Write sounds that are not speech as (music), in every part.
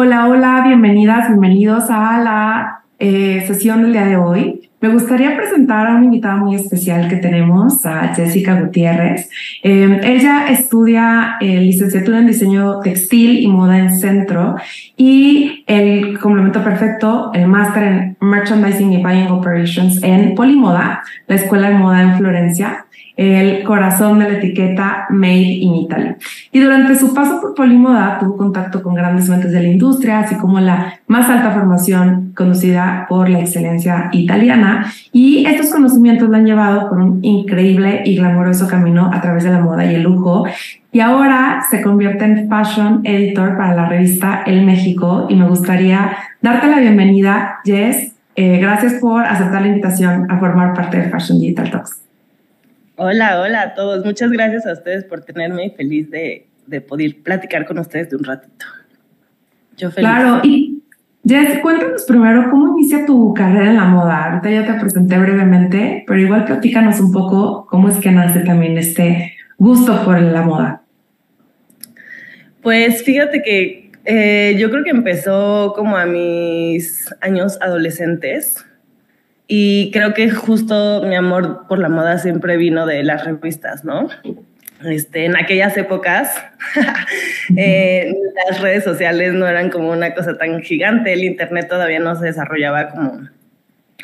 Hola, hola, bienvenidas, bienvenidos a la eh, sesión del día de hoy. Me gustaría presentar a una invitada muy especial que tenemos, a Jessica Gutiérrez. Eh, ella estudia eh, licenciatura en diseño textil y moda en centro y el complemento perfecto, el máster en merchandising y buying operations en Polimoda, la escuela de moda en Florencia el corazón de la etiqueta Made in Italy. Y durante su paso por Polimoda tuvo contacto con grandes mentes de la industria, así como la más alta formación conducida por la excelencia italiana. Y estos conocimientos la han llevado por un increíble y glamoroso camino a través de la moda y el lujo. Y ahora se convierte en Fashion Editor para la revista El México. Y me gustaría darte la bienvenida, Jess. Eh, gracias por aceptar la invitación a formar parte de Fashion Digital Talks. Hola, hola a todos. Muchas gracias a ustedes por tenerme y feliz de, de poder platicar con ustedes de un ratito. Yo feliz. Claro, y Jess, cuéntanos primero cómo inicia tu carrera en la moda. Ahorita ya te presenté brevemente, pero igual platícanos un poco cómo es que nace también este gusto por la moda. Pues fíjate que eh, yo creo que empezó como a mis años adolescentes y creo que justo mi amor por la moda siempre vino de las revistas, ¿no? Este, en aquellas épocas (laughs) eh, las redes sociales no eran como una cosa tan gigante, el Internet todavía no se desarrollaba como,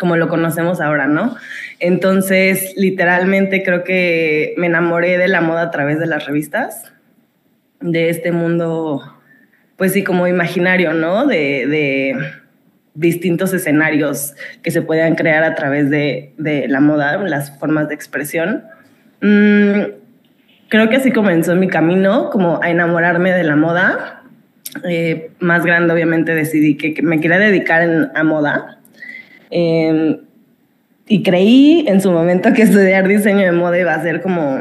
como lo conocemos ahora, ¿no? Entonces, literalmente creo que me enamoré de la moda a través de las revistas, de este mundo, pues sí, como imaginario, ¿no? de, de distintos escenarios que se puedan crear a través de, la moda, las formas de expresión. Mm, creo que así comenzó mi camino, como a enamorarme de la moda. Eh, más grande, obviamente, decidí que, me quería dedicar a moda. Em, y creí en su momento que estudiar diseño de moda iba a ser como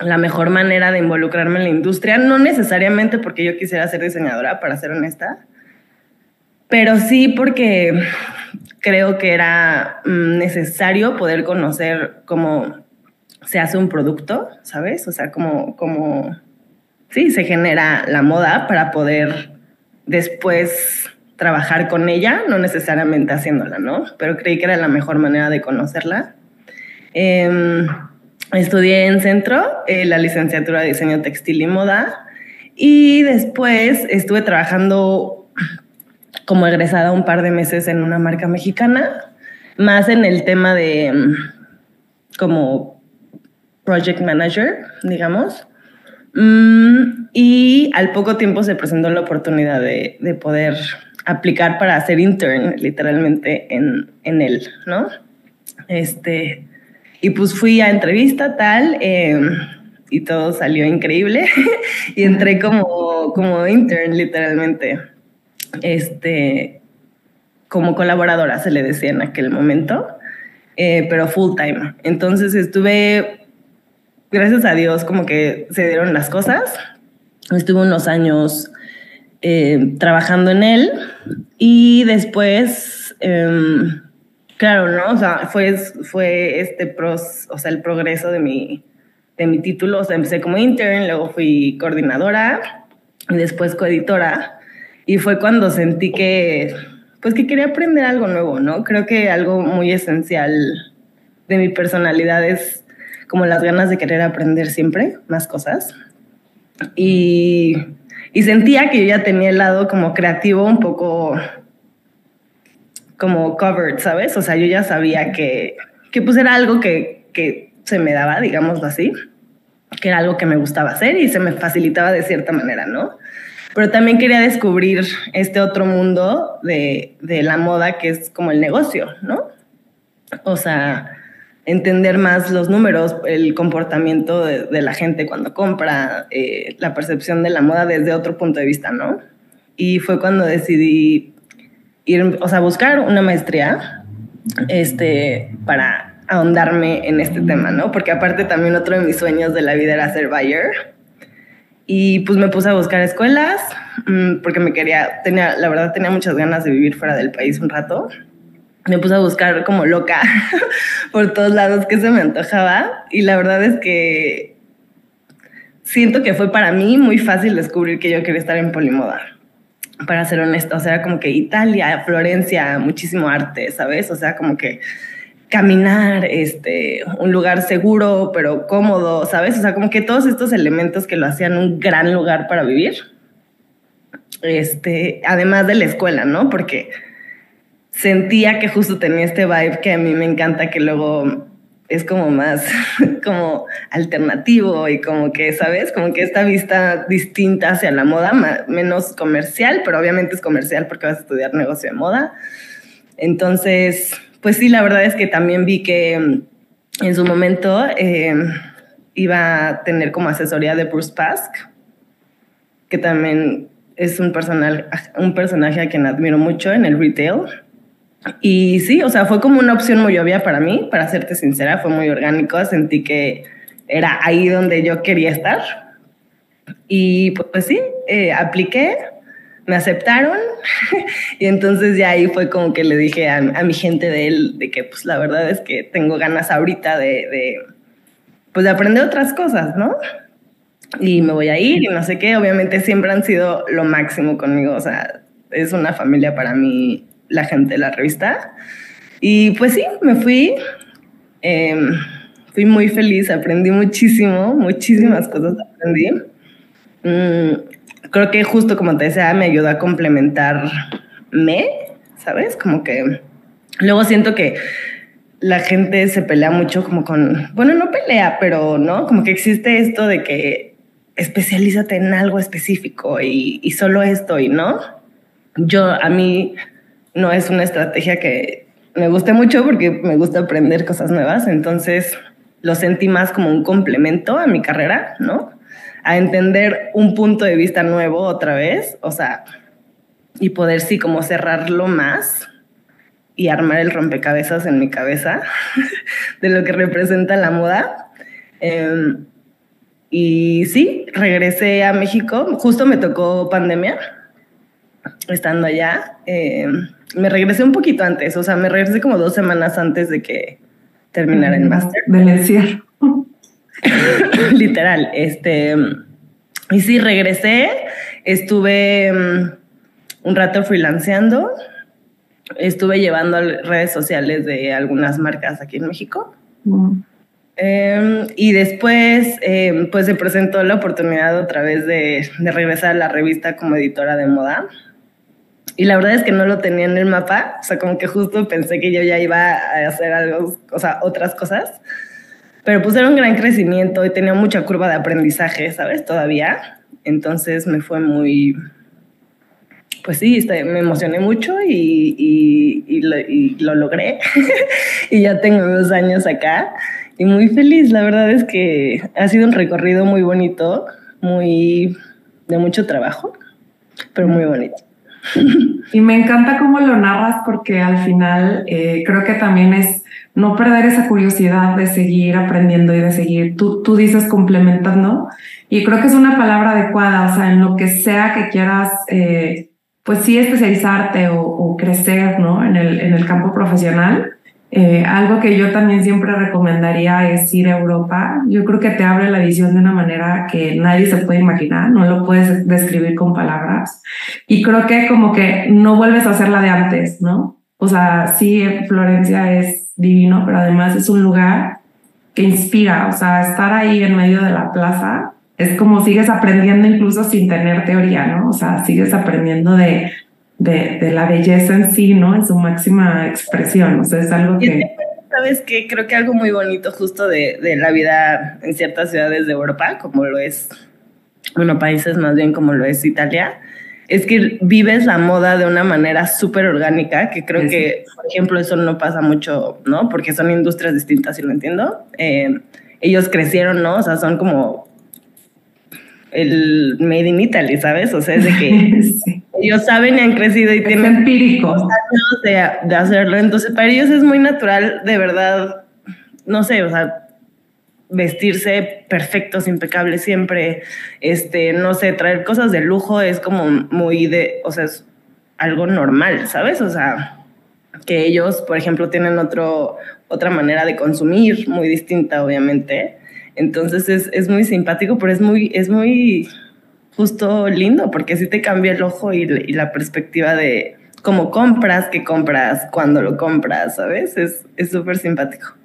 la mejor manera de involucrarme en la industria, no necesariamente porque yo quisiera ser diseñadora, para ser honesta, pero sí porque creo que era mm, necesario poder conocer cómo se hace un producto, ¿sabes? O sea, cómo, cómo sí, se genera la moda para poder después trabajar con ella, no necesariamente haciéndola, ¿no? Pero creí que era la mejor manera de conocerla. Em, estudié en centro eh, la licenciatura de diseño textil y moda y después estuve trabajando como egresada un par de meses en una marca mexicana, más en el tema de mm, como project manager, digamos. Mm, y al poco tiempo se presentó la oportunidad de, de poder aplicar para hacer intern, literalmente, en, en él, ¿no? Este, y pues fui a entrevista tal, em, y todo salió increíble, (laughs) y entré como, como intern, literalmente este, como colaboradora, se le decía en aquel momento, eh, pero full time. Entonces estuve, gracias a Dios, como que se dieron las cosas. Estuve unos años eh, trabajando en él y después, em, claro, ¿no? O sea, fue, fue este pros, o sea, el progreso de mi, de mi título. O sea, empecé como intern, luego fui coordinadora y después coeditora. Y fue cuando sentí que, pues que quería aprender algo nuevo, ¿no? Creo que algo muy esencial de mi personalidad es como las ganas de querer aprender siempre más cosas. Y, y sentía que yo ya tenía el lado como creativo un poco como covered, ¿sabes? O sea, yo ya sabía que, que pues era algo que, que se me daba, digámoslo así, que era algo que me gustaba hacer y se me facilitaba de cierta manera, ¿no? Pero también quería descubrir este otro mundo de, de la moda que es como el negocio, ¿no? O sea, entender más los números, el comportamiento de, la gente cuando compra, eh, la percepción de la moda desde otro punto de vista, ¿no? Y fue cuando decidí ir, o sea, buscar una maestría este, para ahondarme en este tema, ¿no? Porque aparte también otro de mis sueños de la vida era ser buyer y pues me puse a buscar escuelas mm, porque me quería, tenía, la verdad tenía muchas ganas de vivir fuera del país un rato. Me puse a buscar como loca (laughs) por todos lados que se me antojaba y la verdad es que siento que fue para mí muy fácil descubrir que yo quería estar en Polimoda. para ser honesta. O sea, como que Italia, Florencia, muchísimo arte, ¿sabes? O sea, como que caminar, este, un lugar seguro, pero cómodo, ¿sabes? O sea, como que todos estos elementos que lo hacían un gran lugar para vivir. Este, además de la escuela, ¿no? Porque sentía que justo tenía este vibe que a mí me encanta, que luego es como más (laughs) como alternativo y como que, ¿sabes? Como que esta vista distinta hacia la moda, menos comercial, pero obviamente es comercial porque vas a estudiar negocio de moda. Entonces, pues sí, la verdad es que también vi que mm, en su momento eh, iba a tener como asesoría de Bruce Pask, que también es un, personal, un personaje a quien admiro mucho en el retail. Y sí, o sea, fue como una opción muy obvia para mí, para serte sincera, fue muy orgánico, sentí que era ahí donde yo quería estar. Y pues sí, eh, apliqué, me aceptaron (laughs) y entonces ya ahí fue como que le dije a, mi gente de él de que pues la verdad es que tengo ganas ahorita de, de, pues de aprender otras cosas, ¿no? Y me voy a ir y no sé qué, obviamente siempre han sido lo máximo conmigo, o sea, es una familia para mí la gente de la revista. Y pues sí, me fui, em, fui muy feliz, aprendí muchísimo, muchísimas cosas aprendí. Mm, creo que justo como te decía, me ayudó a complementarme, ¿sabes? Como que luego siento que la gente se pelea mucho como con, bueno, no pelea, pero no, como que existe esto de que especialízate en algo específico y, y solo esto y no. Yo, a mí no es una estrategia que me guste mucho porque me gusta aprender cosas nuevas, entonces lo sentí más como un complemento a mi carrera, ¿no? A entender un punto de vista nuevo otra vez, o sea, y poder sí como cerrarlo más y armar el rompecabezas en mi cabeza (laughs) de lo que representa la moda. Em, y sí, regresé a México, justo me tocó pandemia, estando allá. Em, me regresé un poquito antes, o sea, me regresé como dos semanas antes de que terminara el máster. Del encierro. (laughs) Literal, este. Y sí, regresé, estuve mm, un rato freelanceando, estuve llevando redes sociales de algunas marcas aquí en México. Em, y después, em, pues se presentó la oportunidad otra vez de, de, regresar a la revista como editora de moda. Y la verdad es que no lo tenía en el mapa, o sea, como que justo pensé que yo ya iba a hacer algo, o sea, otras cosas pero pues era un gran crecimiento y tenía mucha curva de aprendizaje, ¿sabes? Todavía. Entonces me fue muy, pues sí, este, me emocioné mucho y, y, lo, logré. (laughs) y ya tengo dos años acá y muy feliz. La verdad es que ha sido un recorrido muy bonito, muy de mucho trabajo, pero muy bonito. (laughs) Y me encanta cómo lo narras porque al final eh, creo que también es no perder esa curiosidad de seguir aprendiendo y de seguir, tú, tú dices complementando, y creo que es una palabra adecuada, o sea, en lo que sea que quieras, eh, pues sí especializarte o, crecer, ¿no? En el, en el campo profesional. Eh, algo que yo también siempre recomendaría es ir a Europa. Yo creo que te abre la visión de una manera que nadie se puede imaginar, no lo puedes describir con palabras. Y creo que como que no vuelves a hacer la de antes, ¿no? O sea, sí, Florencia es divino, pero además es un lugar que inspira, o sea, estar ahí en medio de la plaza es como sigues aprendiendo incluso sin tener teoría, ¿no? O sea, sigues aprendiendo de, de, la belleza en sí, ¿no? En su máxima expresión, o sea, es algo que... ¿Sabes qué? Creo que algo muy bonito justo de, de la vida en ciertas ciudades de Europa, como lo es, bueno, países más bien como lo es Italia, es que vives la moda de una manera súper orgánica, que creo que, por ejemplo, eso no pasa mucho, ¿no? Porque son industrias distintas, y lo entiendo. Eh, ellos crecieron, ¿no? O sea, son como el made in Italy, ¿sabes? O sea, es de que (laughs) ellos saben y han crecido y tienen empírico. años de, de hacerlo. Entonces, para ellos es muy natural, de verdad, no sé, o sea, vestirse perfectos, impecables siempre, este, no sé, traer cosas de lujo es como muy de, o sea, es algo normal, ¿sabes? O sea, que ellos, por ejemplo, tienen otro, otra manera de consumir muy distinta, obviamente. Entonces es, es muy simpático, pero es muy, es muy justo lindo, porque sí te cambia el ojo y, la perspectiva de cómo compras, qué compras, cuándo lo compras, ¿sabes? Es súper simpático.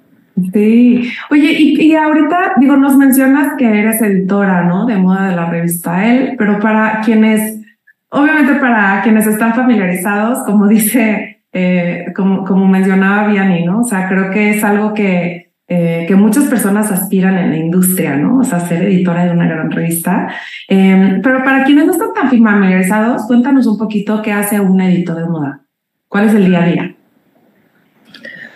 Sí. Oye, y, y, ahorita, digo, nos mencionas que eres editora, ¿no? De moda de la revista Elle, pero para quienes, obviamente para quienes están familiarizados, como (laughs) dice, eh, como, como mencionaba Vianney, ¿no? O sea, creo que es algo que, eh, que muchas personas aspiran en la industria, ¿no? O sea, ser editora de una gran revista. Eh, pero para quienes no están tan familiarizados, cuéntanos un poquito qué hace un editor de moda. ¿Cuál es el día a día?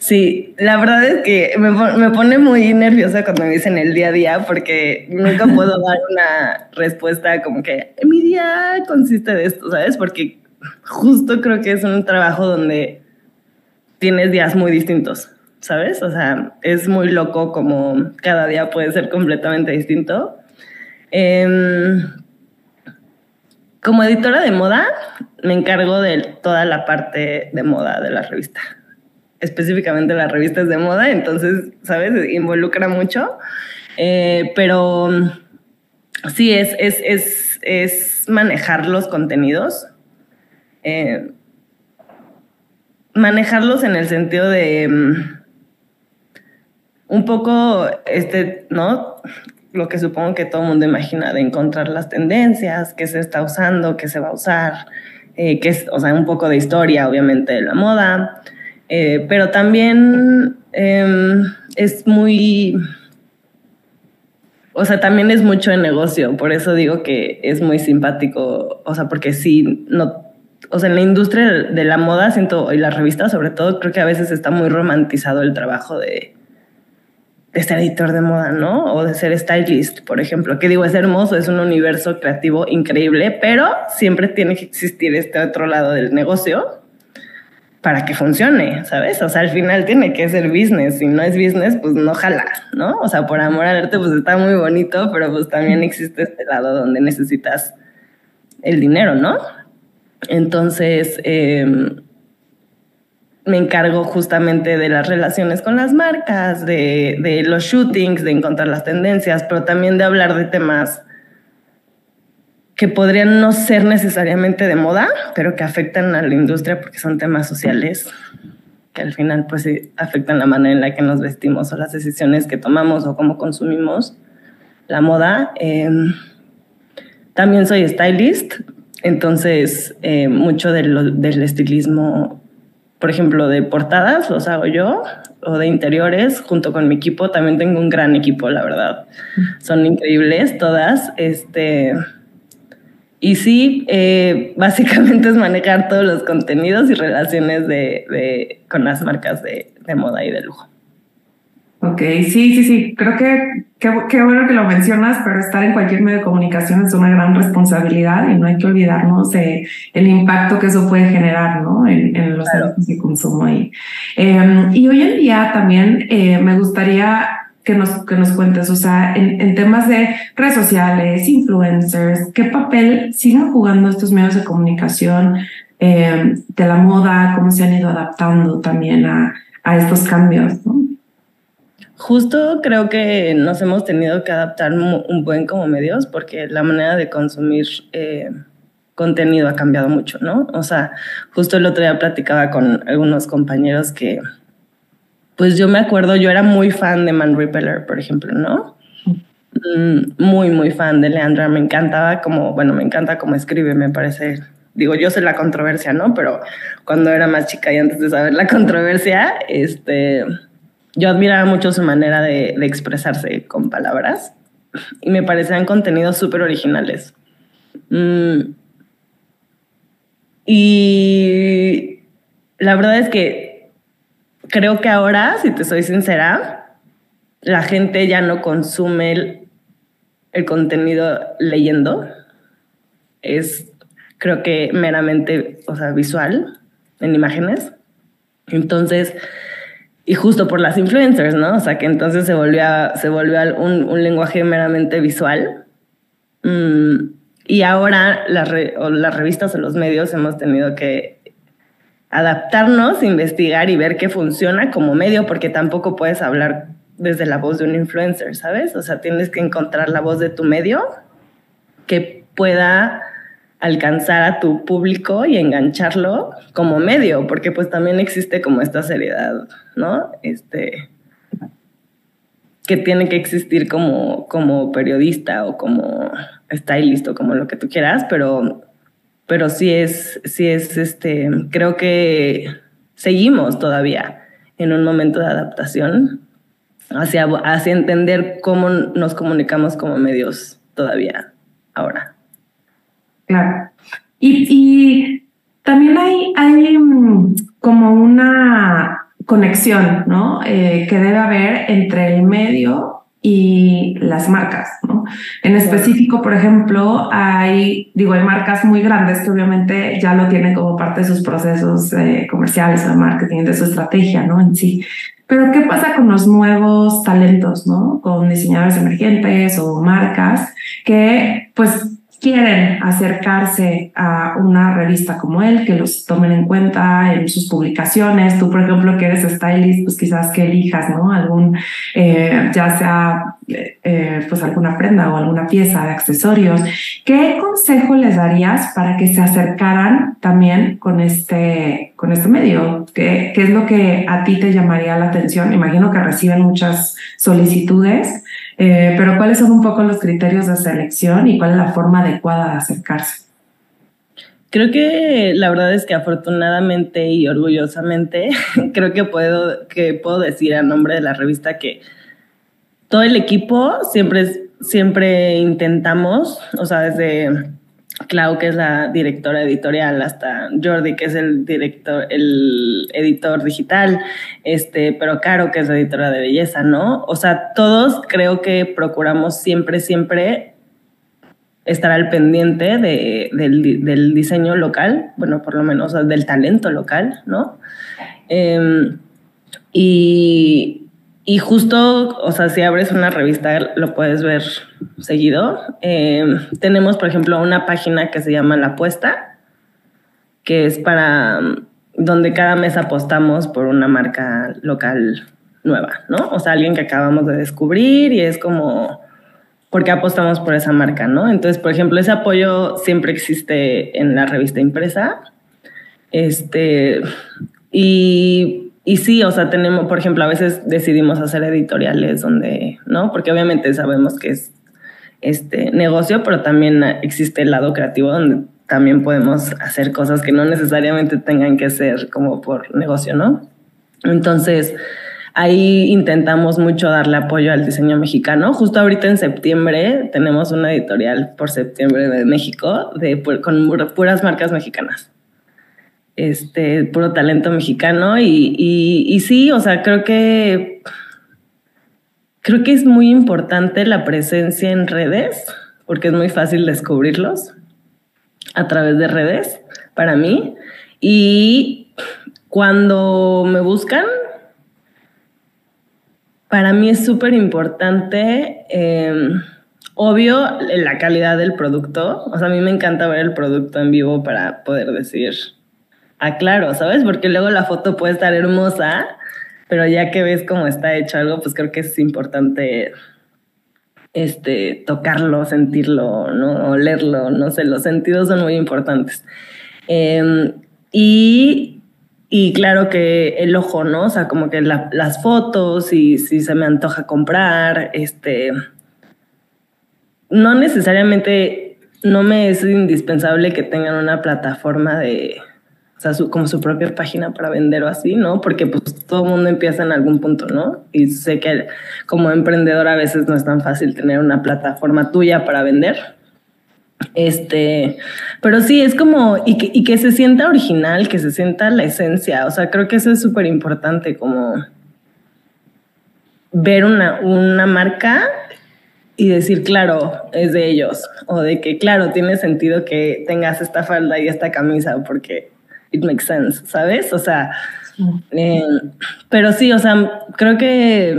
Sí, la verdad es que me, me, pone muy nerviosa cuando me dicen el día a día porque nunca (laughs) puedo dar una respuesta como que mi día consiste de esto, ¿sabes? Porque justo creo que es un trabajo donde tienes días muy distintos, ¿sabes? O sea, es muy loco como cada día puede ser completamente distinto. Eh, como editora de moda, me encargo de toda la parte de moda de la revista específicamente las revistas de moda, entonces, ¿sabes? Involucra mucho. Eh, pero sí, es, es, es, es, manejar los contenidos. Eh, manejarlos en el sentido de mm, un poco, este, ¿no? Lo que supongo que todo el mundo imagina, de encontrar las tendencias, qué se está usando, qué se va a usar, eh, que es, o sea, un poco de historia, obviamente, de la moda. Eh, pero también em, es muy, o sea, también es mucho de negocio, por eso digo que es muy simpático, o sea, porque sí, no, o sea, en la industria de la moda, siento, y las revistas sobre todo, creo que a veces está muy romantizado el trabajo de, de ser editor de moda, ¿no? O de ser stylist, por ejemplo, que digo, es hermoso, es un universo creativo increíble, pero siempre tiene que existir este otro lado del negocio para que funcione, ¿sabes? O sea, al final tiene que ser business. Si no es business, pues no jala, ¿no? O sea, por amor al arte, pues está muy bonito, pero pues también existe este lado donde necesitas el dinero, ¿no? Entonces, em, me encargo justamente de las relaciones con las marcas, de, de los shootings, de encontrar las tendencias, pero también de hablar de temas que podrían no ser necesariamente de moda, pero que afectan a la industria porque son temas sociales que al final pues afectan la manera en la que nos vestimos o las decisiones que tomamos o cómo consumimos la moda. Em, también soy stylist, entonces eh, mucho del estilismo, por ejemplo, de portadas los hago yo o de interiores junto con mi equipo. También tengo un gran equipo, la verdad. Son increíbles todas. Este, y sí, eh, básicamente es manejar todos los contenidos y relaciones de, con las marcas de, moda y de lujo. Ok, sí, sí, sí. Creo que qué bueno que lo mencionas, pero estar en cualquier medio de comunicación es una gran responsabilidad y no hay que olvidarnos de el impacto que eso puede generar ¿no? en, los hábitos de consumo. Y, em, y hoy en día también eh, me gustaría que nos, que nos cuentes, o sea, en, temas de redes sociales, influencers, ¿qué papel siguen jugando estos medios de comunicación eh, de la moda? ¿Cómo se han ido adaptando también a, a estos cambios? Justo creo que nos hemos tenido que adaptar un buen como medios porque la manera de consumir eh, contenido ha cambiado mucho, ¿no? O sea, justo el otro día platicaba con algunos compañeros que pues yo me acuerdo, yo era muy fan de Man Repeller, por ejemplo, ¿no? Mm, muy, muy fan de Leandra. Me encantaba como, bueno, me encanta cómo escribe, me parece. Digo, yo sé la controversia, ¿no? Pero cuando era más chica y antes de saber la controversia, este, yo admiraba mucho su manera de, expresarse con palabras y me parecían contenidos súper originales. Mm, y la verdad es que creo que ahora, si te soy sincera, la gente ya no consume el, contenido leyendo. Es, creo que meramente, o sea, visual, en imágenes. Entonces, y justo por las influencers, ¿no? O sea, que entonces se volvió, se volvió un, lenguaje meramente visual. Mm, y ahora las revistas o los medios hemos tenido que adaptarnos, investigar y ver qué funciona como medio, porque tampoco puedes hablar desde la voz de un influencer, ¿sabes? O sea, tienes que encontrar la voz de tu medio que, pueda alcanzar a tu público y engancharlo como medio, porque pues también existe como esta seriedad, ¿no? Este que tiene que existir como, como periodista o como stylist o como lo que tú quieras, pero, pero sí es, sí es este, creo que seguimos todavía en un momento de adaptación hacia, hacia entender cómo nos comunicamos como medios todavía ahora. Claro. Y, y también hay, hay mm, como una conexión, ¿no? Eh, que debe haber entre el medio y las marcas, ¿no? En específico, por ejemplo, hay, digo, hay marcas muy grandes que obviamente ya lo tienen como parte de sus procesos eh, comerciales o de marketing, de su estrategia, ¿no? En sí. Pero ¿qué pasa con los nuevos talentos, ¿no? Con diseñadores emergentes o marcas que, pues, quieren acercarse a una revista como él, que los tomen en cuenta en sus publicaciones. Tú, por ejemplo, que eres stylist, pues quizás que elijas, ¿no? Algún, eh, ya sea, eh, pues alguna prenda o alguna pieza de accesorios. ¿Qué consejo les darías para que se acercaran también con este, con este medio? ¿Qué, ¿Qué es lo que a ti te llamaría la atención? Imagino que reciben muchas solicitudes. Eh, pero ¿cuáles son un poco los criterios de selección y cuál es la forma adecuada de acercarse? Creo que la verdad es que afortunadamente y orgullosamente (laughs) creo que puedo, que puedo decir a nombre de la revista que todo el equipo siempre, siempre intentamos, o sea, desde Clau, que es la directora editorial, hasta Jordi, que es el director, el editor digital, este, pero Caro, que es la editora de belleza, ¿no? O sea, todos creo que procuramos siempre, siempre estar al pendiente de, del, diseño local, bueno, por lo menos del talento local, ¿no? Em, y, y justo, o sea, si abres una revista lo puedes ver seguido. Eh, tenemos, por ejemplo, una página que se llama La Apuesta, que es para donde cada mes apostamos por una marca local nueva, ¿no? O sea, alguien que acabamos de descubrir y es como, ¿por qué apostamos por esa marca, no? Entonces, por ejemplo, ese apoyo siempre existe en la revista impresa. Este, y y sí, o sea, tenemos, por ejemplo, a veces decidimos hacer editoriales donde, ¿no? Porque obviamente sabemos que es este negocio, pero también existe el lado creativo donde también podemos hacer cosas que no necesariamente tengan que ser como por negocio, ¿no? Entonces, ahí intentamos mucho darle apoyo al diseño mexicano. Justo ahorita en septiembre tenemos una editorial por septiembre de México de, con puras marcas mexicanas este, puro talento mexicano y, y, sí, o sea, creo que creo que es muy importante la presencia en redes, porque es muy fácil descubrirlos a través de redes para mí. Y cuando me buscan, para mí es súper importante, em, obvio, la calidad del producto. O sea, a mí me encanta ver el producto en vivo para poder decir, Ah, claro, ¿sabes? Porque luego la foto puede estar hermosa, pero ya que ves cómo está hecho algo, pues creo que es importante este, tocarlo, sentirlo, ¿no? olerlo, no sé, los sentidos son muy importantes. Em, y, y, claro que el ojo, ¿no? O sea, como que las fotos y si se me antoja comprar, este, no necesariamente, no me es indispensable que tengan una plataforma de o sea, como su propia página para vender o así, ¿no? Porque pues todo el mundo empieza en algún punto, ¿no? Y sé que como emprendedor a veces no es tan fácil tener una plataforma tuya para vender. Este, pero sí, es como, y que, y que se sienta original, que se sienta la esencia, o sea, creo que eso es súper importante, como ver una, una marca y decir, claro, es de ellos, o de que, claro, tiene sentido que tengas esta falda y esta camisa, porque it makes sense, ¿sabes? O sea, eh, pero sí, o sea, creo que,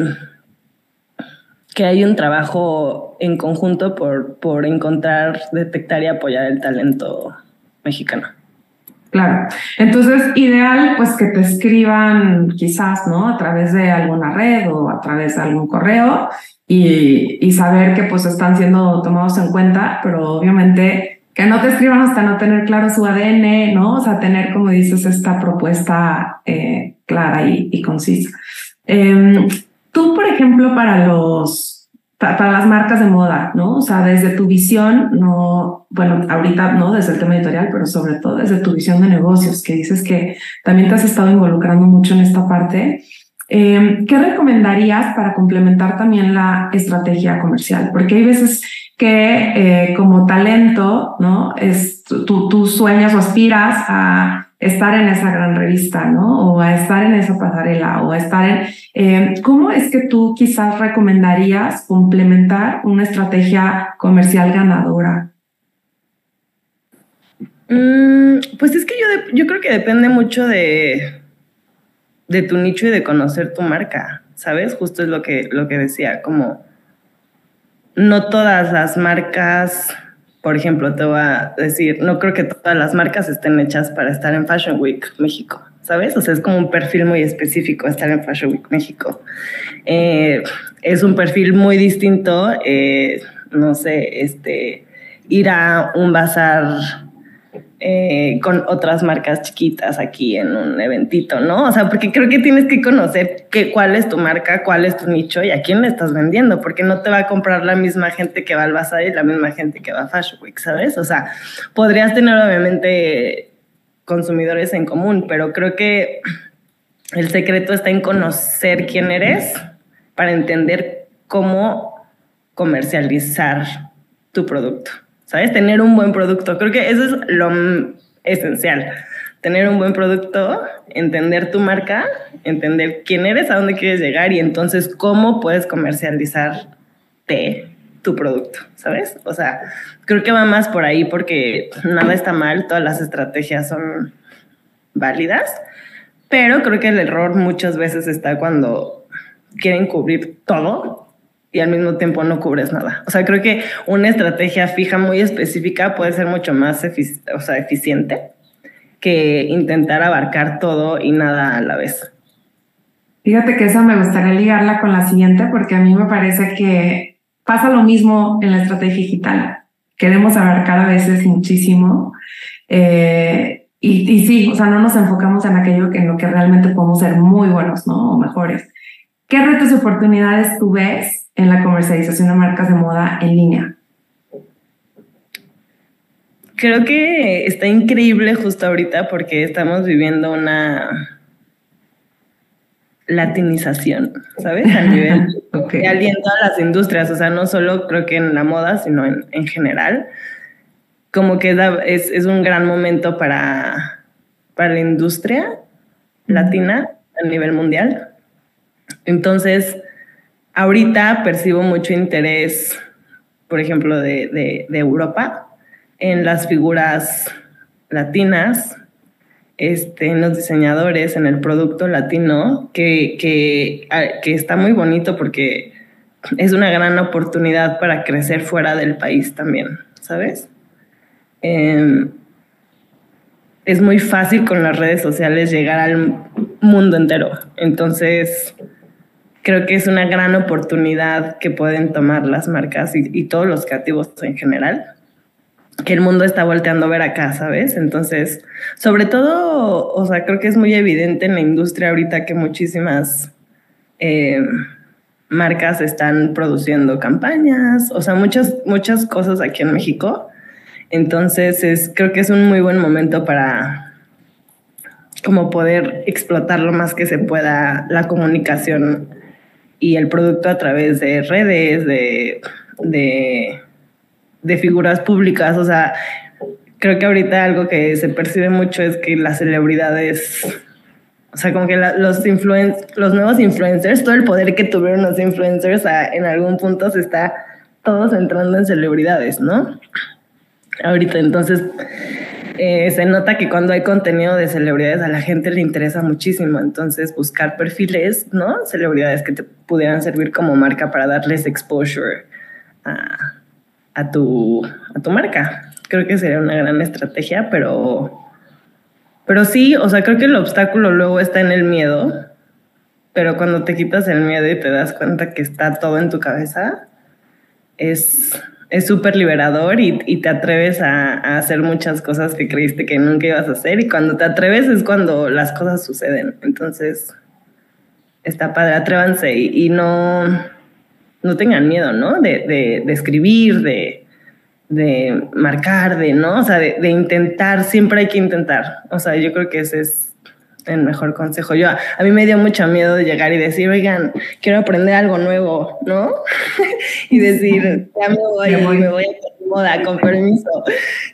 que hay un trabajo en conjunto por, por encontrar, detectar y apoyar el talento mexicano. Claro. Entonces, ideal, pues que te escriban quizás, ¿no? A través de alguna red o a través de algún correo y, y saber que pues están siendo tomados en cuenta, pero obviamente que no te escriban hasta no tener claro su ADN, ¿no? O sea, tener, como dices, esta propuesta eh, clara y, concisa. Em, tú, por ejemplo, para los para las marcas de moda, ¿no? O sea, desde tu visión, no, bueno, ahorita no desde el tema editorial, pero sobre todo desde tu visión de negocios, que dices que también te has estado involucrando mucho en esta parte. Em, ¿Qué recomendarías para complementar también la estrategia comercial? Porque hay veces que eh, como talento, ¿no? Es, tú, tú sueñas o aspiras a estar en esa gran revista, ¿no? O a estar en esa pasarela, o a estar en... Eh, ¿Cómo es que tú quizás recomendarías complementar una estrategia comercial ganadora? Mm, pues es que yo, yo creo que depende mucho de, de tu nicho y de conocer tu marca, ¿sabes? Justo es lo que, lo que decía, como no todas las marcas por ejemplo, te voy a decir, no creo que todas las marcas estén hechas para estar en Fashion Week México, ¿sabes? O sea, es como un perfil muy específico estar en Fashion Week México. Eh, es un perfil muy distinto, eh, no sé, este, ir a un bazar eh, con otras marcas chiquitas aquí en un eventito, ¿no? O sea, porque creo que tienes que conocer qué, cuál es tu marca, cuál es tu nicho y a quién le estás vendiendo, porque no te va a comprar la misma gente que va al bazar y la misma gente que va a Fashion Week, ¿sabes? O sea, podrías tener obviamente consumidores en común, pero creo que el secreto está en conocer quién eres para entender cómo comercializar tu producto. ¿Sabes? Tener un buen producto. Creo que eso es lo esencial. Tener un buen producto, entender tu marca, entender quién eres, a dónde quieres llegar y entonces cómo puedes comercializarte tu producto, ¿sabes? O sea, creo que va más por ahí porque nada está mal, todas las estrategias son válidas, pero creo que el error muchas veces está cuando quieren cubrir todo y al mismo tiempo no cubres nada. O sea, creo que una estrategia fija muy específica puede ser mucho más o sea, eficiente que intentar abarcar todo y nada a la vez. Fíjate que eso me gustaría ligarla con la siguiente porque a mí me parece que pasa lo mismo en la estrategia digital. Queremos abarcar a veces muchísimo eh, y, y, sí, o sea, no nos enfocamos en aquello en lo que realmente podemos ser muy buenos, ¿no? O mejores. ¿Qué retos y oportunidades tú ves en la comercialización de marcas de moda en línea? Creo que está increíble justo ahorita porque estamos viviendo una latinización, ¿sabes? A nivel (laughs) okay. en todas las industrias, o sea, no solo creo que en la moda, sino en, general. Como que es, es, un gran momento para, para la industria latina a nivel mundial. Entonces, Ahorita percibo mucho interés, por ejemplo, de, Europa en las figuras latinas, este, en los diseñadores, en el producto latino, que, que, está muy bonito porque es una gran oportunidad para crecer fuera del país también, ¿sabes? Em, es muy fácil con las redes sociales llegar al mundo entero. Entonces, creo que es una gran oportunidad que pueden tomar las marcas y, todos los creativos en general, que el mundo está volteando a ver acá, ¿sabes? Entonces, sobre todo, o sea, creo que es muy evidente en la industria ahorita que muchísimas eh, marcas están produciendo campañas, o sea, muchas, muchas cosas aquí en México. Entonces, es, creo que es un muy buen momento para como poder explotar lo más que se pueda la comunicación y el producto a través de redes, de, de, figuras públicas. O sea, creo que ahorita algo que se percibe mucho es que las celebridades, o sea, como que los, influen los nuevos influencers, todo el poder que tuvieron los influencers en algún punto se está todo centrando en celebridades, ¿no? Ahorita, entonces, eh, se nota que cuando hay contenido de celebridades a la gente le interesa muchísimo. Entonces, buscar perfiles, ¿no? Celebridades que te pudieran servir como marca para darles exposure a, tu, a tu marca. Creo que sería una gran estrategia, pero, pero sí, o sea, creo que el obstáculo luego está en el miedo. Pero cuando te quitas el miedo y te das cuenta que está todo en tu cabeza, es, es súper liberador y, y, te atreves a, hacer muchas cosas que creíste que nunca ibas a hacer y cuando te atreves es cuando las cosas suceden. Entonces, está padre, atrévanse y, y no, no tengan miedo, ¿no? De, de, de escribir, de, de marcar, de, ¿no? O sea, de, de, intentar, siempre hay que intentar. O sea, yo creo que ese es el mejor consejo. Yo, a, a mí me dio mucho miedo de llegar y decir, oigan, quiero aprender algo nuevo, ¿no? (laughs) y decir, ya me voy, me voy, me voy a moda, con permiso.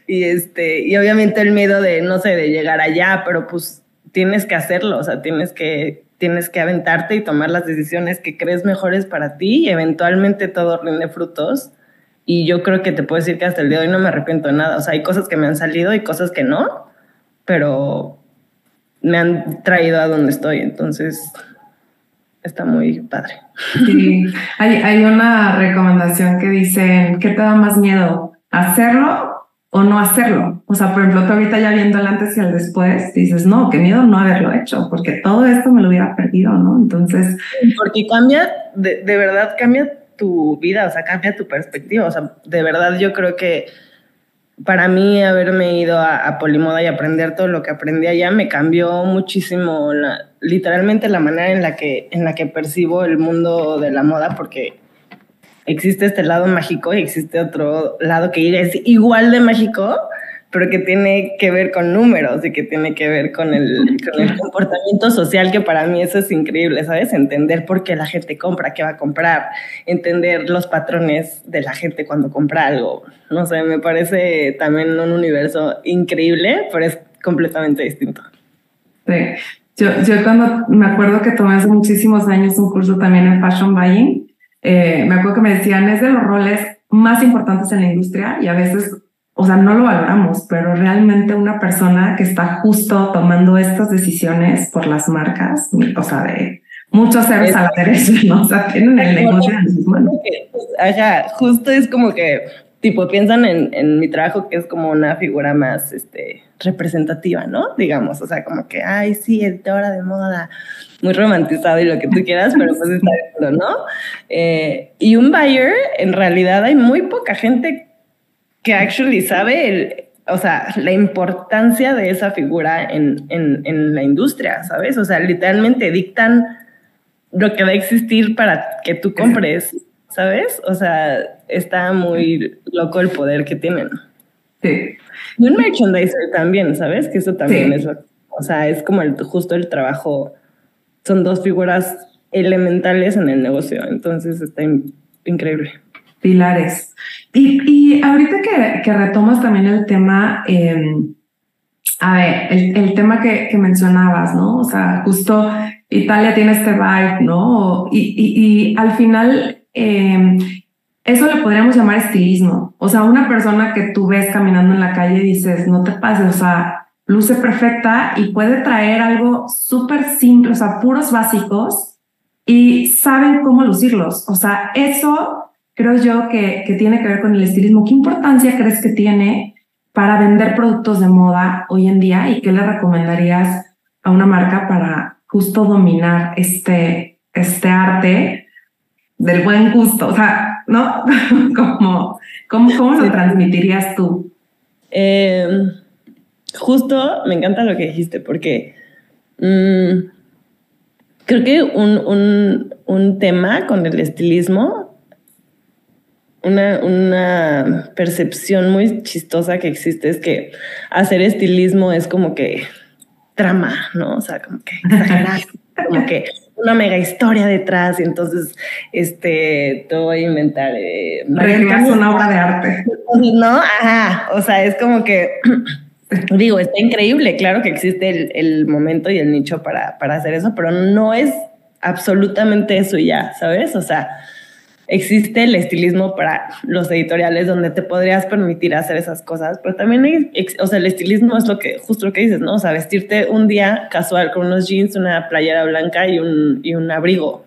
Y, este, y obviamente el miedo de, no sé, de llegar allá, pero pues tienes que hacerlo, o sea, tienes que, tienes que aventarte y tomar las decisiones que crees mejores para ti y eventualmente todo rinde frutos y yo creo que te puedo decir que hasta el día de hoy no me arrepiento de nada. O sea, hay cosas que me han salido y cosas que no, pero me han traído a donde estoy. Entonces, está muy padre. Sí, (laughs) hay, hay una recomendación que dice, ¿qué te da más miedo? ¿Hacerlo o no hacerlo? O sea, por ejemplo, tú ahorita ya viendo el antes y el después, dices, no, qué miedo no haberlo hecho, porque todo esto me lo hubiera perdido, ¿no? Entonces... Porque cambia, de, de verdad cambia tu vida, o sea, cambia tu perspectiva. O sea, de verdad yo creo que para mí haberme ido a, Polimoda y aprender todo lo que aprendí allá me cambió muchísimo, literalmente la manera en la, que, en la que percibo el mundo de la moda, porque existe este lado mágico y existe otro lado que es igual de mágico, pero que tiene que ver con números y que tiene que ver con el, con el, comportamiento social, que para mí eso es increíble, ¿sabes? Entender por qué la gente compra, qué va a comprar, entender los patrones de la gente cuando compra algo. No sé, me parece también un universo increíble, pero es completamente distinto. Sí. Yo, yo cuando me acuerdo que tomé hace muchísimos años un curso también en Fashion Buying, eh, me acuerdo que me decían, es de los roles más importantes en la industria y a veces o sea, no lo valoramos, pero realmente una persona que está justo tomando estas decisiones por las marcas, o sea, de muchos ceros a la derecha, (laughs) ¿no? O sea, tienen el negocio en sus manos. Ajá, justo es como que, tipo, piensan en, en mi trabajo que es como una figura más, este, representativa, ¿no? Digamos, o sea, como que, ay, sí, editora de moda, muy romantizado y lo que tú quieras, pero pues está ¿no? Eh, y un buyer, en realidad hay muy poca gente que actually sabe el, o sea, la importancia de esa figura en, en, en, la industria, ¿sabes? O sea, literalmente dictan lo que va a existir para que tú compres, ¿sabes? O sea, está muy loco el poder que tienen. Sí. Y un merchandiser también, ¿sabes? Que eso también sí. es, o sea, es como el, justo el trabajo, son dos figuras elementales en el negocio, entonces está in, increíble pilares. Y, y ahorita que, que, retomas también el tema, eh, a ver, el, el tema que, que, mencionabas, ¿no? O sea, justo Italia tiene este vibe, ¿no? Y, y, y al final, eh, eso le podríamos llamar estilismo. O sea, una persona que tú ves caminando en la calle y dices, no te pases, o sea, luce perfecta y puede traer algo súper simple, o sea, puros básicos y saben cómo lucirlos. O sea, eso creo yo que, que tiene que ver con el estilismo. ¿Qué importancia crees que tiene para vender productos de moda hoy en día y qué le recomendarías a una marca para justo dominar este, este arte del buen gusto? O sea, ¿no? (laughs) ¿Cómo, cómo, cómo lo transmitirías tú? Eh, justo me encanta lo que dijiste porque mmm, creo que un, un, un tema con el estilismo una, una percepción muy chistosa que existe es que hacer estilismo es como que trama, ¿no? O sea, como que (laughs) como que una mega historia detrás y entonces este te voy a inventar eh, una obra de arte. (laughs) No ajá. O sea es como que (clears throat) digo está increíble. Claro que existe el, el momento y el nicho para, para hacer eso pero no es absolutamente eso ya sabes o sea existe el estilismo para los editoriales donde te podrías permitir hacer esas cosas, pero también hay, o sea, el estilismo es lo que, justo lo que dices, ¿no? O sea, vestirte un día casual con unos jeans, una playera blanca y un, y un abrigo.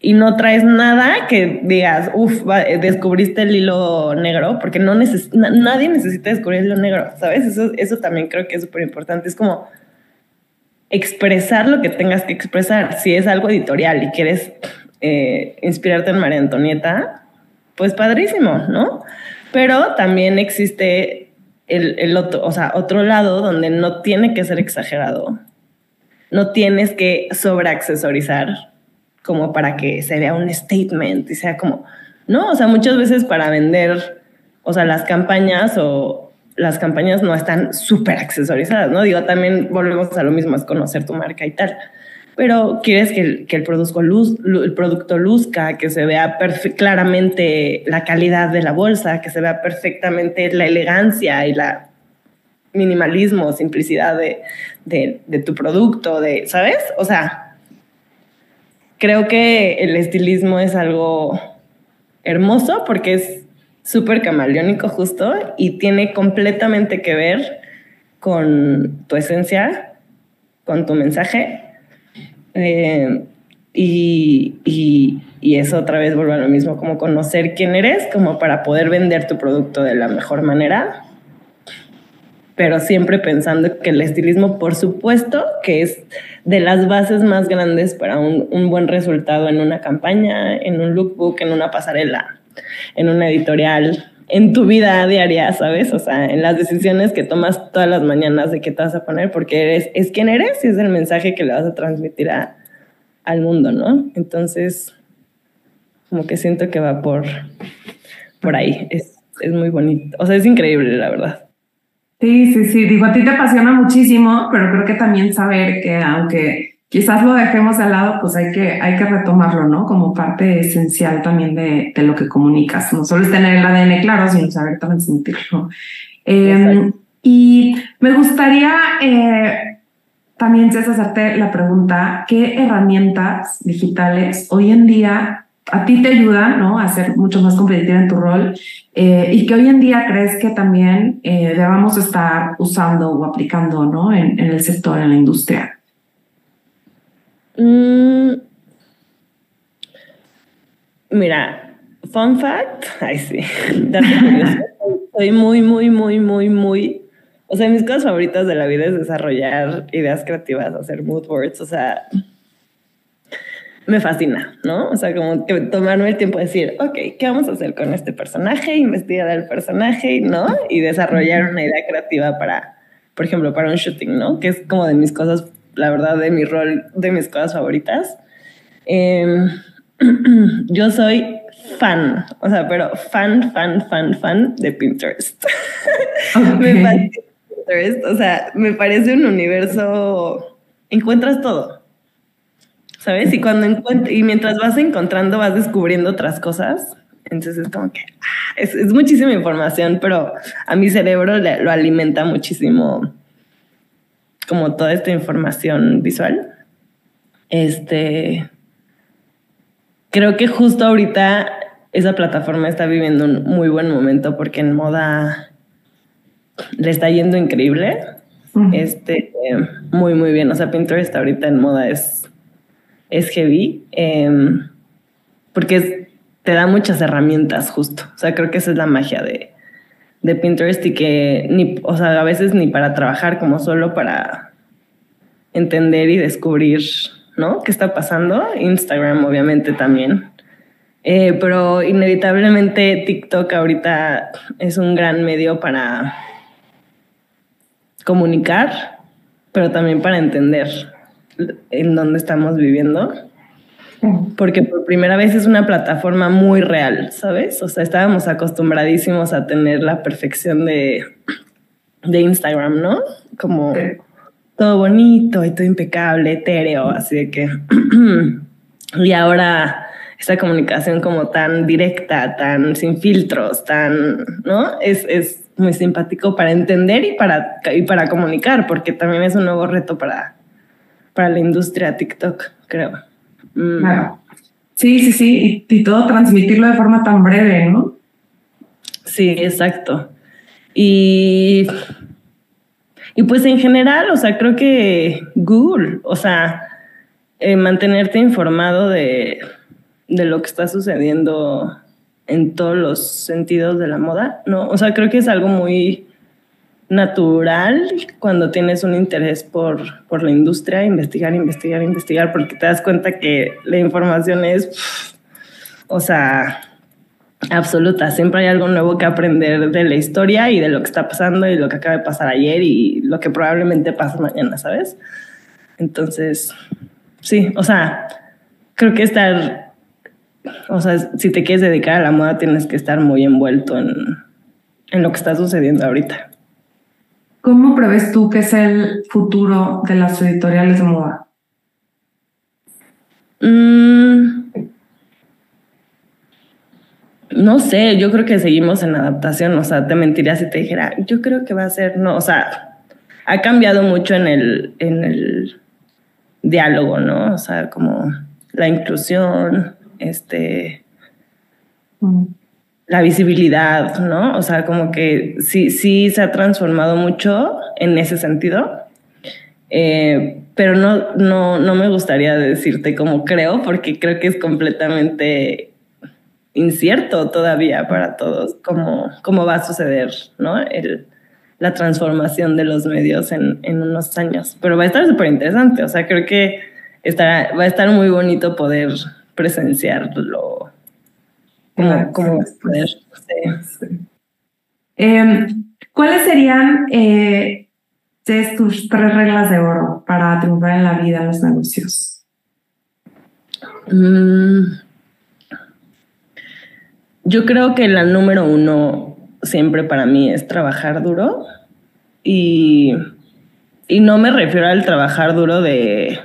Y no traes nada que digas, uff, descubriste el hilo negro, porque no neces nadie necesita descubrir el hilo negro, ¿sabes? Eso, eso también creo que es súper importante. Es como expresar lo que tengas que expresar. Si es algo editorial y quieres eh, inspirarte en María Antonieta, pues padrísimo, ¿no? Pero también existe el, otro, o sea, otro lado donde no tiene que ser exagerado. No tienes que sobreaccesorizar como para que se vea un statement y sea como, no, o sea, muchas veces para vender, o sea, las campañas o las campañas no están súper accesorizadas, ¿no? Digo, también volvemos a lo mismo, es conocer tu marca y tal. Pero quieres que el, producto, luzca, que se vea claramente la calidad de la bolsa, que se vea perfectamente la elegancia y la minimalismo, simplicidad de, tu producto, ¿sabes? O sea, creo que el estilismo es algo hermoso porque es súper camaleónico justo y tiene completamente que ver con tu esencia, con tu mensaje. Eh, y, y, y, eso otra vez vuelve a lo mismo, como conocer quién eres, como para poder vender tu producto de la mejor manera, pero siempre pensando que el estilismo, por supuesto, que es de las bases más grandes para un, un buen resultado en una campaña, en un lookbook, en una pasarela en una editorial, en tu vida diaria, ¿sabes? O sea, en las decisiones que tomas todas las mañanas de qué te vas a poner, porque eres, es quien eres y es el mensaje que le vas a transmitir al mundo, ¿no? Entonces, como que siento que va por, por ahí. Es, es muy bonito. O sea, es increíble, la verdad. Sí, sí, sí. Digo, a ti te apasiona muchísimo, pero creo que también saber que aunque quizás lo dejemos de lado, pues hay que, hay que retomarlo, ¿no? Como parte esencial también de, de lo que comunicas. No solo es tener el ADN claro, sino saber transmitirlo. Eh, y me gustaría eh, también, César, hacerte la pregunta, ¿qué herramientas digitales hoy en día a ti te ayudan ¿no? a ser mucho más competitiva en tu rol eh, y que hoy en día crees que también eh, debamos estar usando o aplicando ¿no? en, en el sector, en la industria? Mm, mira, fun fact, (laughs) ay sí, Soy muy, muy, muy, muy, muy. O sea, mis cosas favoritas de la vida es desarrollar ideas creativas, hacer mood boards, o sea, me fascina, ¿no? O sea, como que tomarme el tiempo de decir, ok, ¿qué vamos a hacer con este personaje? Investigar al personaje, ¿no? Y desarrollar una idea creativa para, por ejemplo, para un shooting, ¿no? Que es como de mis cosas la verdad, de mi rol, de mis cosas favoritas. Em, (clears throat) yo soy fan, o sea, pero fan, fan, fan, fan de Pinterest. (laughs) me parece Pinterest, o sea, me parece un universo, encuentras todo, ¿sabes? Y cuando encuentras, y mientras vas encontrando, vas descubriendo otras cosas. Entonces es como que ah, es, es, muchísima información, pero a mi cerebro le, lo alimenta muchísimo como toda esta información visual. Este, creo que justo ahorita esa plataforma está viviendo un muy buen momento porque en moda le está yendo increíble. Este, muy, muy bien. O sea, Pinterest ahorita en moda es, es heavy. Em, porque te da muchas herramientas justo. O sea, creo que esa es la magia de, de Pinterest y que ni, o sea, a veces ni para trabajar como solo para entender y descubrir, ¿no? ¿Qué está pasando? Instagram, obviamente, también. Eh, pero inevitablemente TikTok ahorita es un gran medio para comunicar, pero también para entender en dónde estamos viviendo porque por primera vez es una plataforma muy real, ¿sabes? O sea, estábamos acostumbradísimos a tener la perfección de, de Instagram, ¿no? Como todo bonito y todo impecable, etéreo, así de que... (clears throat) y ahora esta comunicación como tan directa, tan sin filtros, tan, ¿no? Es, es muy simpático para entender y para, y para comunicar, porque también es un nuevo reto para, para la industria TikTok, creo. Mm. Claro. Sí, sí, sí, y, todo transmitirlo de forma tan breve, ¿no? Sí, exacto. Y, y pues en general, o sea, creo que Google, o sea, eh, mantenerte informado de, de lo que está sucediendo en todos los sentidos de la moda, ¿no? O sea, creo que es algo muy natural cuando tienes un interés por, por la industria, investigar, investigar, investigar, porque te das cuenta que la información es, o sea, absoluta. Siempre hay algo nuevo que aprender de la historia y de lo que está pasando y lo que acaba de pasar ayer y lo que probablemente pasa mañana, ¿sabes? Entonces, sí, o sea, creo que estar, o sea, si te quieres dedicar a la moda tienes que estar muy envuelto en, en lo que está sucediendo ahorita. ¿Cómo prevés tú que es el futuro de las editoriales de moda? Mm, no sé, yo creo que seguimos en adaptación, o sea, te mentiría si te dijera, yo creo que va a ser, no, o sea, ha cambiado mucho en el, en el diálogo, ¿no? O sea, como la inclusión, este, mm. La visibilidad, ¿no? O sea, como que sí, sí se ha transformado mucho en ese sentido. Eh, pero no, no, no me gustaría decirte como creo, porque creo que es completamente incierto todavía para todos cómo, cómo va a suceder ¿no? El, la transformación de los medios en, en unos años. Pero va a estar súper interesante, o sea, creo que estará, va a estar muy bonito poder presenciarlo. Como, como poder, em, ¿Cuáles serían eh, tus tres reglas de oro para triunfar en la vida, en los negocios? Mm. yo creo que la número uno siempre para mí es trabajar duro y, y no me refiero al trabajar duro de,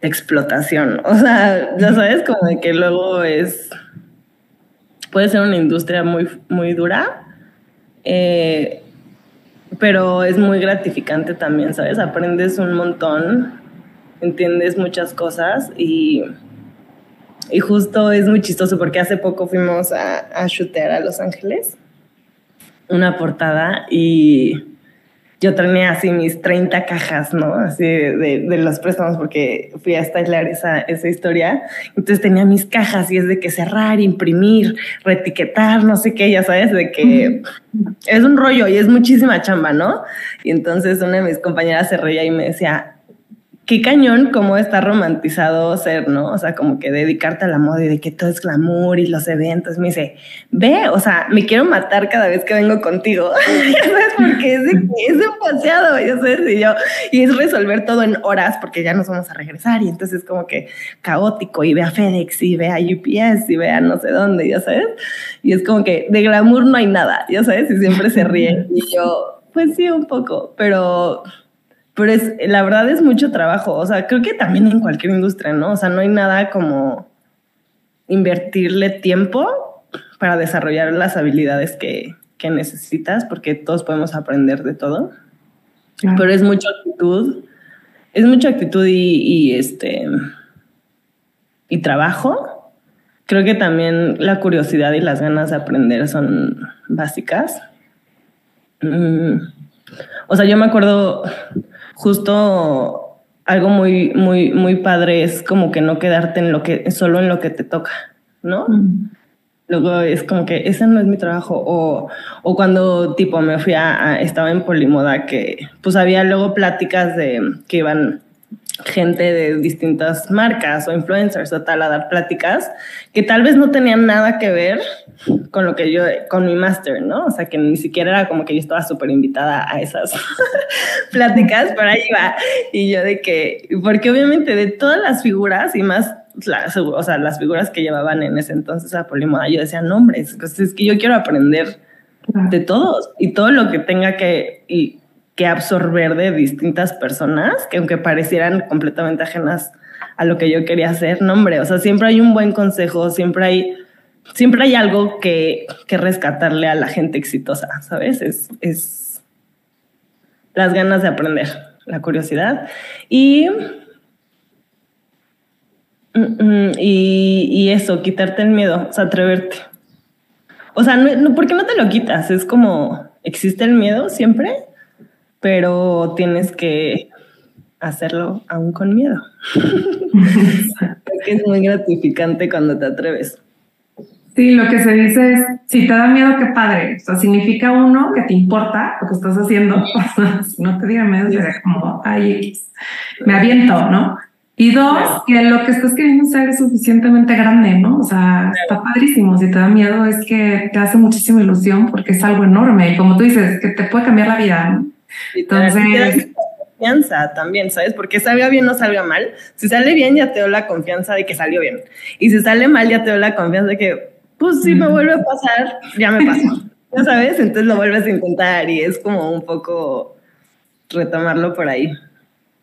explotación. O sea, ya sabes, como de que luego es, puede ser una industria muy, muy dura. Eh, pero es muy gratificante también, ¿sabes? Aprendes un montón, entiendes muchas cosas y, y justo es muy chistoso porque hace poco fuimos a, a shootear a Los Ángeles, una portada y yo tenía así mis 30 cajas, ¿no? Así de, de, los préstamos porque fui a stylar esa, esa historia. Entonces tenía mis cajas y es de que cerrar, imprimir, reetiquetar, no sé qué, ya sabes, de que es un rollo y es muchísima chamba, ¿no? Y entonces una de mis compañeras se reía y me decía, qué cañón cómo está romantizado ser, ¿no? O sea, como que dedicarte a la moda y de que todo es glamour y los eventos. Me dice, ve, o sea, me quiero matar cada vez que vengo contigo. (laughs) ya sabes, porque es, es demasiado, ya sabes, y yo, y es resolver todo en horas porque ya nos vamos a regresar y entonces como que caótico y ve a FedEx y ve a UPS y ve a no sé dónde, ya sabes. Y es como que de glamour no hay nada, ya sabes, y siempre se ríe. (laughs) Y yo, pues sí, un poco, pero pero es, la verdad es mucho trabajo. O sea, creo que también en cualquier industria, ¿no? O sea, no hay nada como invertirle tiempo para desarrollar las habilidades que, que necesitas, porque todos podemos aprender de todo. Pero es mucha actitud, es mucha actitud y, y, este y trabajo. Creo que también la curiosidad y las ganas de aprender son básicas. Mm. O sea, yo me acuerdo justo algo muy, muy, muy padre es como que no quedarte en lo que, solo en lo que te toca, ¿no? Luego es como que ese no es mi trabajo. O, o cuando tipo me fui a, estaba en Polimoda que pues había luego pláticas de que iban gente de distintas marcas o influencers o tal a dar pláticas que tal vez no tenían nada que ver con lo que yo, con mi máster, ¿no? O sea, que ni siquiera era como que yo estaba súper invitada a esas (laughs) pláticas, pero ahí va. Y yo de que, porque obviamente de todas las figuras y más, o sea, las figuras que llevaban en ese entonces a Polimoda, yo decía, nombres, pues es que yo quiero aprender de todos y todo lo que tenga que, y, que absorber de distintas personas, que aunque parecieran completamente ajenas a lo que yo quería hacer, no hombre, o sea, siempre hay un buen consejo, siempre hay, siempre hay algo que, que rescatarle a la gente exitosa, ¿sabes? Es, es las ganas de aprender, la curiosidad y, mm, mm, y, y eso, quitarte el miedo, o sea, atreverte. O sea, no, ¿por qué no te lo quitas? Es como, ¿existe el miedo siempre? Pero tienes que hacerlo aún con miedo. (laughs) es muy gratificante cuando te atreves. Sí, lo que se dice es, si te da miedo, qué padre. O sea, significa uno que te importa lo que estás haciendo. (laughs) si no te diga miedo, será como, ay, me aviento, ¿no? Y dos, que lo que estás queriendo hacer es suficientemente grande, ¿no? O sea, está padrísimo. Si te da miedo es que te hace muchísima ilusión porque es algo enorme. Y como tú dices, que te puede cambiar la vida, ¿no? Entonces... Confianza también, ¿sabes? Porque salga bien o salga mal. Si sale bien, ya te doy la confianza de que salió bien. Y si sale mal, ya te doy la confianza de que, pues si me vuelve a pasar, ya me pasó. ¿Ya sabes? Entonces lo vuelves a intentar y es como un poco retomarlo por ahí.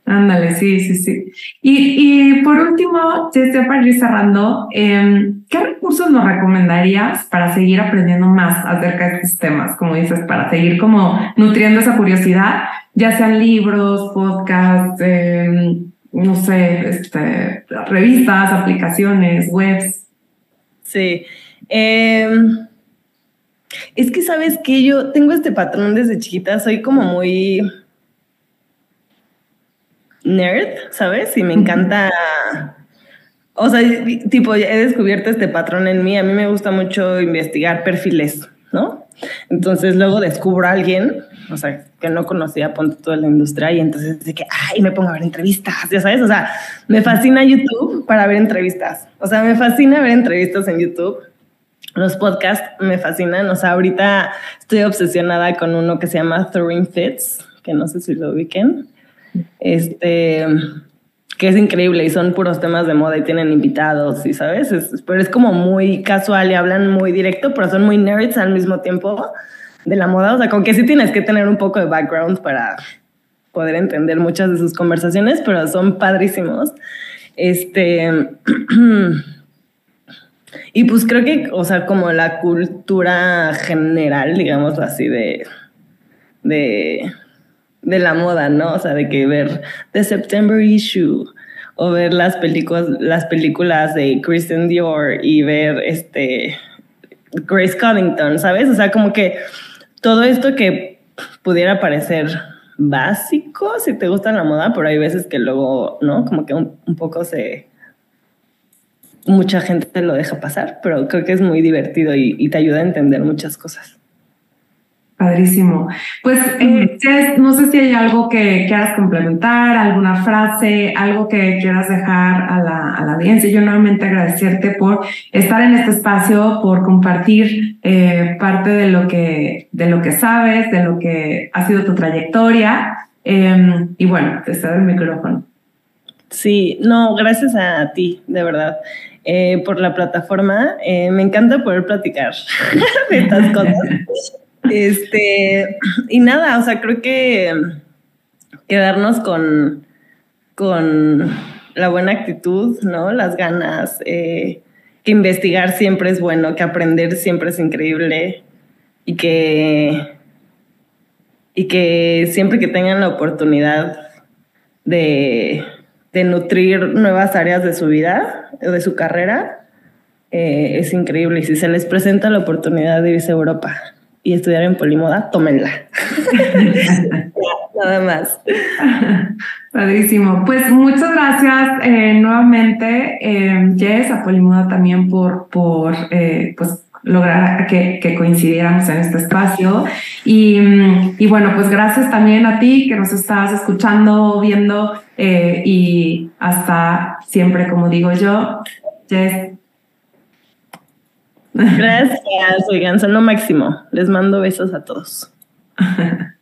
Ándale, sí, sí, sí. Y, por último, ya para ir cerrando, em, ¿qué recursos nos recomendarías para seguir aprendiendo más acerca de estos temas? Como dices, para seguir como nutriendo esa curiosidad, ya sean libros, podcasts, em, no sé, este, revistas, aplicaciones, webs. Sí. Em, es que sabes que yo tengo este patrón desde chiquita, soy como muy nerd, ¿sabes? Y me encanta, o sea, tipo, he descubierto este patrón en mí, a mí me gusta mucho investigar perfiles, ¿no? Entonces luego descubro a alguien, o sea, que no conocía punto toda la industria y entonces de que, ay, me pongo a ver entrevistas, ya sabes, o sea, me fascina YouTube para ver entrevistas, o sea, me fascina ver entrevistas en YouTube. Los podcasts me fascinan, o sea, ahorita estoy obsesionada con uno que se llama Throwing Fits, que no sé si lo ubiquen este, que es increíble y son puros temas de moda y tienen invitados y sabes, pero es como muy casual y hablan muy directo, pero son muy nerds al mismo tiempo de la moda, o sea, como que sí tienes que tener un poco de background para poder entender muchas de sus conversaciones, pero son padrísimos. Este (clears throat) y pues creo que, o sea, como la cultura general, digamos así de de de la moda, ¿no? O sea, de que ver The September Issue o ver las películas, las películas de Kristen Dior y ver este Grace Coddington, ¿sabes? O sea, como que todo esto que pudiera parecer básico si te gusta la moda, pero hay veces que luego, ¿no? Como que un, poco se... Mucha gente te lo deja pasar, pero creo que es muy divertido y te ayuda a entender muchas cosas. Padrísimo. Pues, eh, no sé si hay algo que quieras complementar, alguna frase, algo que quieras dejar a la, a la audiencia. Yo nuevamente agradecerte por estar en este espacio, por compartir eh, parte de lo, que, de lo que sabes, de lo que ha sido tu trayectoria. Em, y bueno, te cedo el micrófono. Sí, no, gracias a ti, de verdad. Eh, por la plataforma. me encanta poder platicar (laughs) de estas cosas. (laughs) Este, y nada, o sea, creo que quedarnos con, con la buena actitud, ¿no? Las ganas, eh, que investigar siempre es bueno, que aprender siempre es increíble y que, y que siempre que tengan la oportunidad de, de nutrir nuevas áreas de su vida o de su carrera, eh, es increíble. Y si se les presenta la oportunidad de irse a Europa, y estudiar en Polimoda, tómenla. (laughs) Nada más. Padrísimo. Pues muchas gracias eh, nuevamente, eh, Jess, a Polimoda también por, por eh, pues, lograr que, que, coincidiéramos en este espacio. Y, y, bueno, pues gracias también a ti que nos estás escuchando, viendo y hasta siempre, como digo yo, Jess, Gracias, oigan, son lo máximo. Les mando besos a todos. (laughs)